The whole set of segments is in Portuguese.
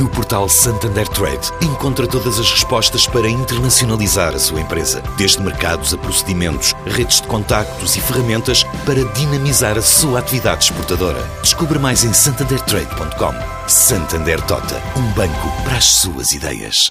No portal Santander Trade, encontra todas as respostas para internacionalizar a sua empresa, desde mercados a procedimentos, redes de contactos e ferramentas para dinamizar a sua atividade exportadora. Descubra mais em santandertrade.com. Santander Tota, um banco para as suas ideias.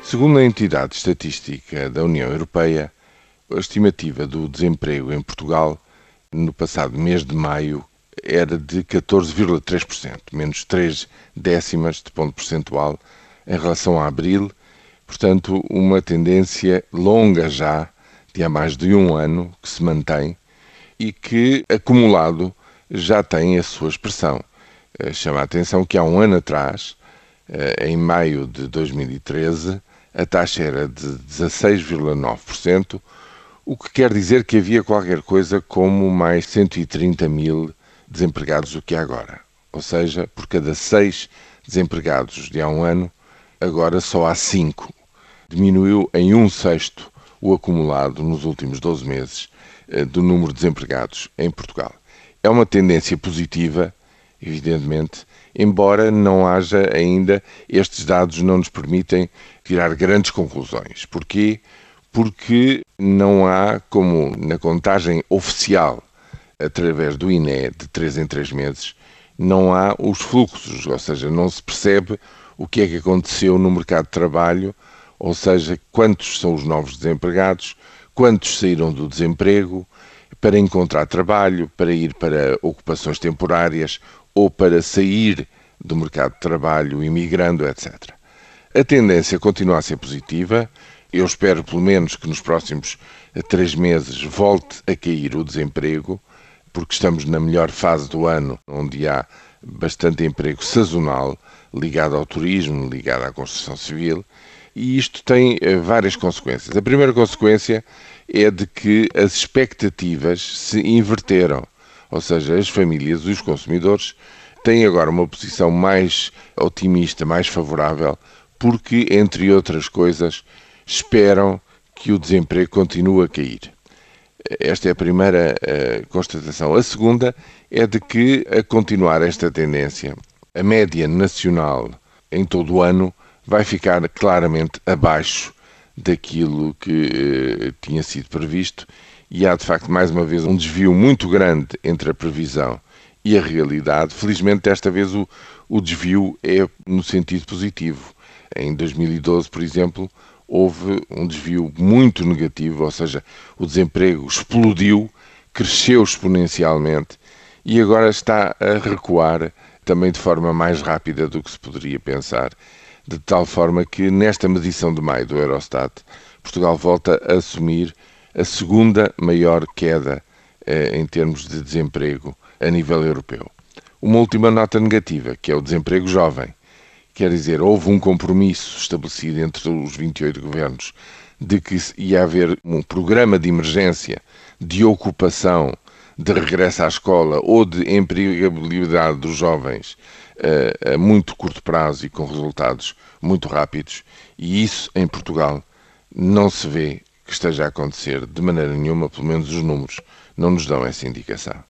Segundo a entidade estatística da União Europeia, a estimativa do desemprego em Portugal no passado mês de maio era de 14,3%, menos 3 décimas de ponto percentual em relação a abril, portanto, uma tendência longa já, de há mais de um ano, que se mantém e que, acumulado, já tem a sua expressão. Eh, chama a atenção que há um ano atrás, eh, em maio de 2013, a taxa era de 16,9%, o que quer dizer que havia qualquer coisa como mais 130 mil desempregados do que há agora. Ou seja, por cada seis desempregados de há um ano, agora só há cinco. Diminuiu em um sexto o acumulado nos últimos 12 meses eh, do número de desempregados em Portugal. É uma tendência positiva, evidentemente, embora não haja ainda, estes dados não nos permitem tirar grandes conclusões. Porquê? Porque não há, como na contagem oficial através do INE de 3 em 3 meses, não há os fluxos, ou seja, não se percebe o que é que aconteceu no mercado de trabalho, ou seja, quantos são os novos desempregados, quantos saíram do desemprego para encontrar trabalho, para ir para ocupações temporárias ou para sair do mercado de trabalho, imigrando, etc. A tendência continua a ser positiva. Eu espero, pelo menos, que nos próximos três meses volte a cair o desemprego porque estamos na melhor fase do ano, onde há bastante emprego sazonal ligado ao turismo, ligado à construção civil, e isto tem eh, várias consequências. A primeira consequência é de que as expectativas se inverteram, ou seja, as famílias, os consumidores, têm agora uma posição mais otimista, mais favorável, porque, entre outras coisas, esperam que o desemprego continue a cair. Esta é a primeira uh, constatação. A segunda é de que, a continuar esta tendência, a média nacional em todo o ano vai ficar claramente abaixo daquilo que uh, tinha sido previsto e há de facto mais uma vez um desvio muito grande entre a previsão e a realidade. Felizmente, desta vez o, o desvio é no sentido positivo. Em 2012, por exemplo, houve um desvio muito negativo, ou seja, o desemprego explodiu, cresceu exponencialmente e agora está a recuar também de forma mais rápida do que se poderia pensar, de tal forma que nesta medição de maio do Eurostat, Portugal volta a assumir a segunda maior queda eh, em termos de desemprego a nível europeu. Uma última nota negativa, que é o desemprego jovem Quer dizer, houve um compromisso estabelecido entre os 28 governos de que ia haver um programa de emergência de ocupação, de regresso à escola ou de empregabilidade dos jovens a, a muito curto prazo e com resultados muito rápidos. E isso em Portugal não se vê que esteja a acontecer de maneira nenhuma, pelo menos os números não nos dão essa indicação.